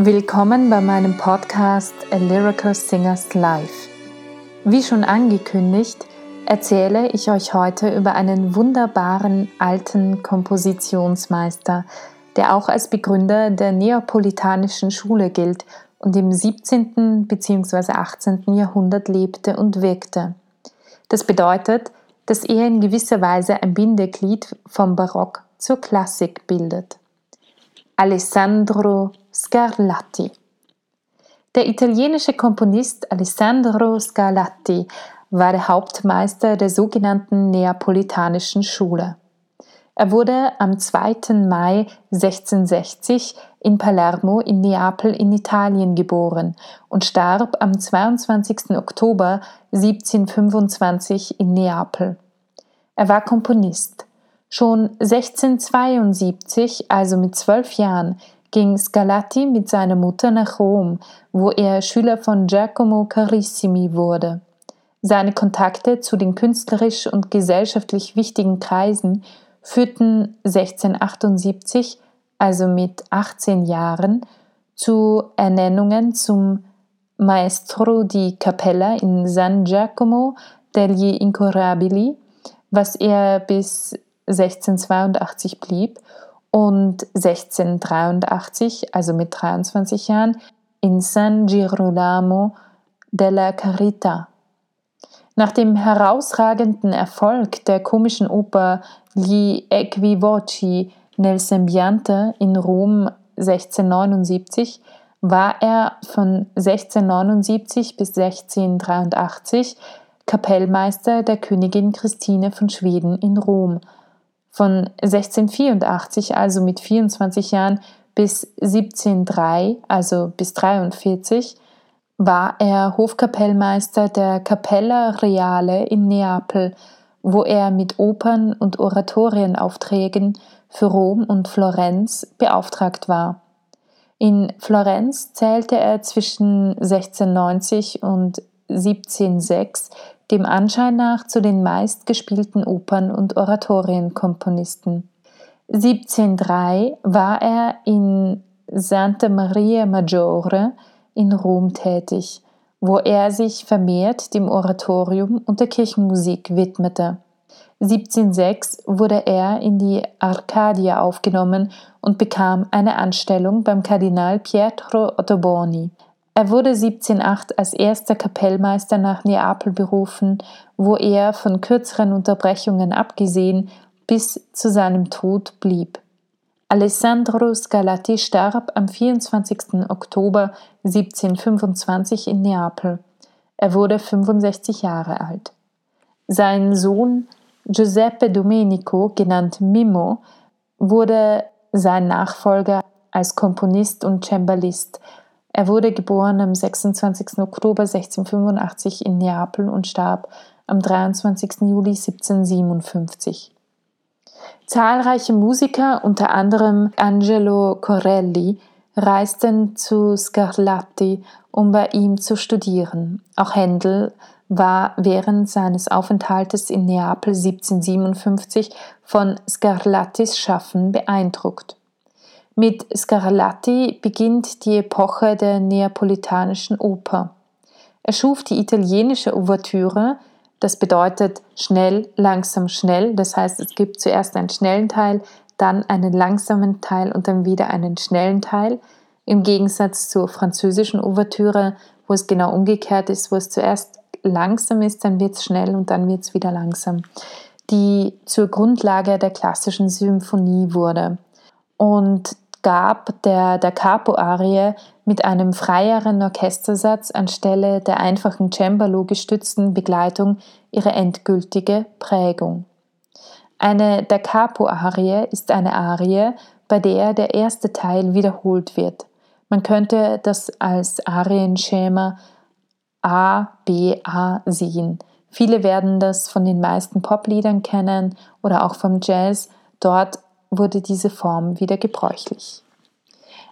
Willkommen bei meinem Podcast A Lyrical Singers Life. Wie schon angekündigt, erzähle ich euch heute über einen wunderbaren alten Kompositionsmeister, der auch als Begründer der neapolitanischen Schule gilt und im 17. bzw. 18. Jahrhundert lebte und wirkte. Das bedeutet, dass er in gewisser Weise ein Bindeglied vom Barock zur Klassik bildet. Alessandro Scarlatti. Der italienische Komponist Alessandro Scarlatti war der Hauptmeister der sogenannten Neapolitanischen Schule. Er wurde am 2. Mai 1660 in Palermo in Neapel in Italien geboren und starb am 22. Oktober 1725 in Neapel. Er war Komponist. Schon 1672, also mit zwölf Jahren, ging Scarlatti mit seiner Mutter nach Rom, wo er Schüler von Giacomo Carissimi wurde. Seine Kontakte zu den künstlerisch und gesellschaftlich wichtigen Kreisen führten 1678, also mit 18 Jahren, zu Ernennungen zum Maestro di Cappella in San Giacomo degli Incurabili, was er bis 1682 blieb, und 1683, also mit 23 Jahren, in San Girolamo della Carità. Nach dem herausragenden Erfolg der komischen Oper Gli Equivoci nel Sembiante in Rom 1679 war er von 1679 bis 1683 Kapellmeister der Königin Christine von Schweden in Rom von 1684, also mit 24 Jahren, bis 1703, also bis 43, war er Hofkapellmeister der Cappella Reale in Neapel, wo er mit Opern- und Oratorienaufträgen für Rom und Florenz beauftragt war. In Florenz zählte er zwischen 1690 und 1706 dem Anschein nach zu den meistgespielten Opern- und Oratorienkomponisten. 1703 war er in Santa Maria Maggiore in Rom tätig, wo er sich vermehrt dem Oratorium und der Kirchenmusik widmete. 1706 wurde er in die Arcadia aufgenommen und bekam eine Anstellung beim Kardinal Pietro Ottoboni. Er wurde 1708 als erster Kapellmeister nach Neapel berufen, wo er von kürzeren Unterbrechungen abgesehen bis zu seinem Tod blieb. Alessandro Scarlatti starb am 24. Oktober 1725 in Neapel. Er wurde 65 Jahre alt. Sein Sohn Giuseppe Domenico, genannt Mimmo, wurde sein Nachfolger als Komponist und Cembalist, er wurde geboren am 26. Oktober 1685 in Neapel und starb am 23. Juli 1757. Zahlreiche Musiker, unter anderem Angelo Corelli, reisten zu Scarlatti, um bei ihm zu studieren. Auch Händel war während seines Aufenthaltes in Neapel 1757 von Scarlattis Schaffen beeindruckt. Mit Scarlatti beginnt die Epoche der neapolitanischen Oper. Er schuf die italienische Ouvertüre, das bedeutet schnell, langsam, schnell. Das heißt, es gibt zuerst einen schnellen Teil, dann einen langsamen Teil und dann wieder einen schnellen Teil. Im Gegensatz zur französischen Ouvertüre, wo es genau umgekehrt ist, wo es zuerst langsam ist, dann wird es schnell und dann wird es wieder langsam. Die zur Grundlage der klassischen Symphonie wurde. Und gab der Da Capo-Arie mit einem freieren Orchestersatz anstelle der einfachen Cembalo gestützten Begleitung ihre endgültige Prägung. Eine Da Capo-Arie ist eine Arie, bei der der erste Teil wiederholt wird. Man könnte das als Arienschema A, B, A sehen. Viele werden das von den meisten Popliedern kennen oder auch vom Jazz. Dort wurde diese Form wieder gebräuchlich.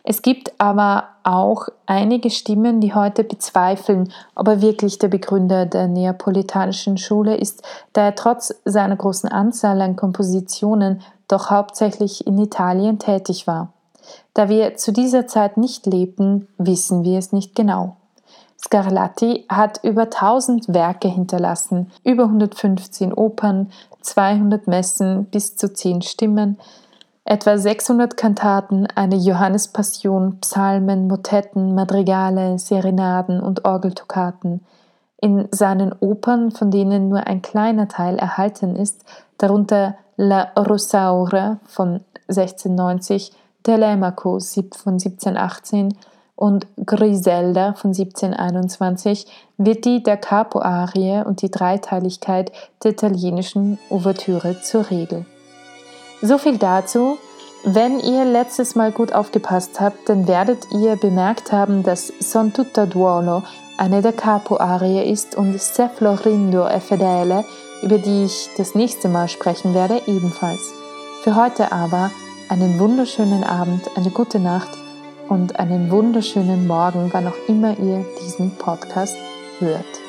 Es gibt aber auch einige Stimmen, die heute bezweifeln, ob er wirklich der Begründer der neapolitanischen Schule ist, da er trotz seiner großen Anzahl an Kompositionen doch hauptsächlich in Italien tätig war. Da wir zu dieser Zeit nicht lebten, wissen wir es nicht genau. Scarlatti hat über 1000 Werke hinterlassen, über 115 Opern, 200 Messen bis zu 10 Stimmen, etwa 600 Kantaten, eine Johannespassion, Psalmen, Motetten, Madrigale, Serenaden und Orgeltokaten. In seinen Opern, von denen nur ein kleiner Teil erhalten ist, darunter La Rosaura von 1690, Telemaco von 1718 und Griselda von 1721 wird die der Capo-Arie und die Dreiteiligkeit der italienischen Ouvertüre zur Regel. So viel dazu. Wenn ihr letztes Mal gut aufgepasst habt, dann werdet ihr bemerkt haben, dass Son tutta duolo eine der Capo-Arie ist und Se Florindo e Fedele, über die ich das nächste Mal sprechen werde, ebenfalls. Für heute aber einen wunderschönen Abend, eine gute Nacht und einen wunderschönen Morgen, wann auch immer ihr diesen Podcast hört.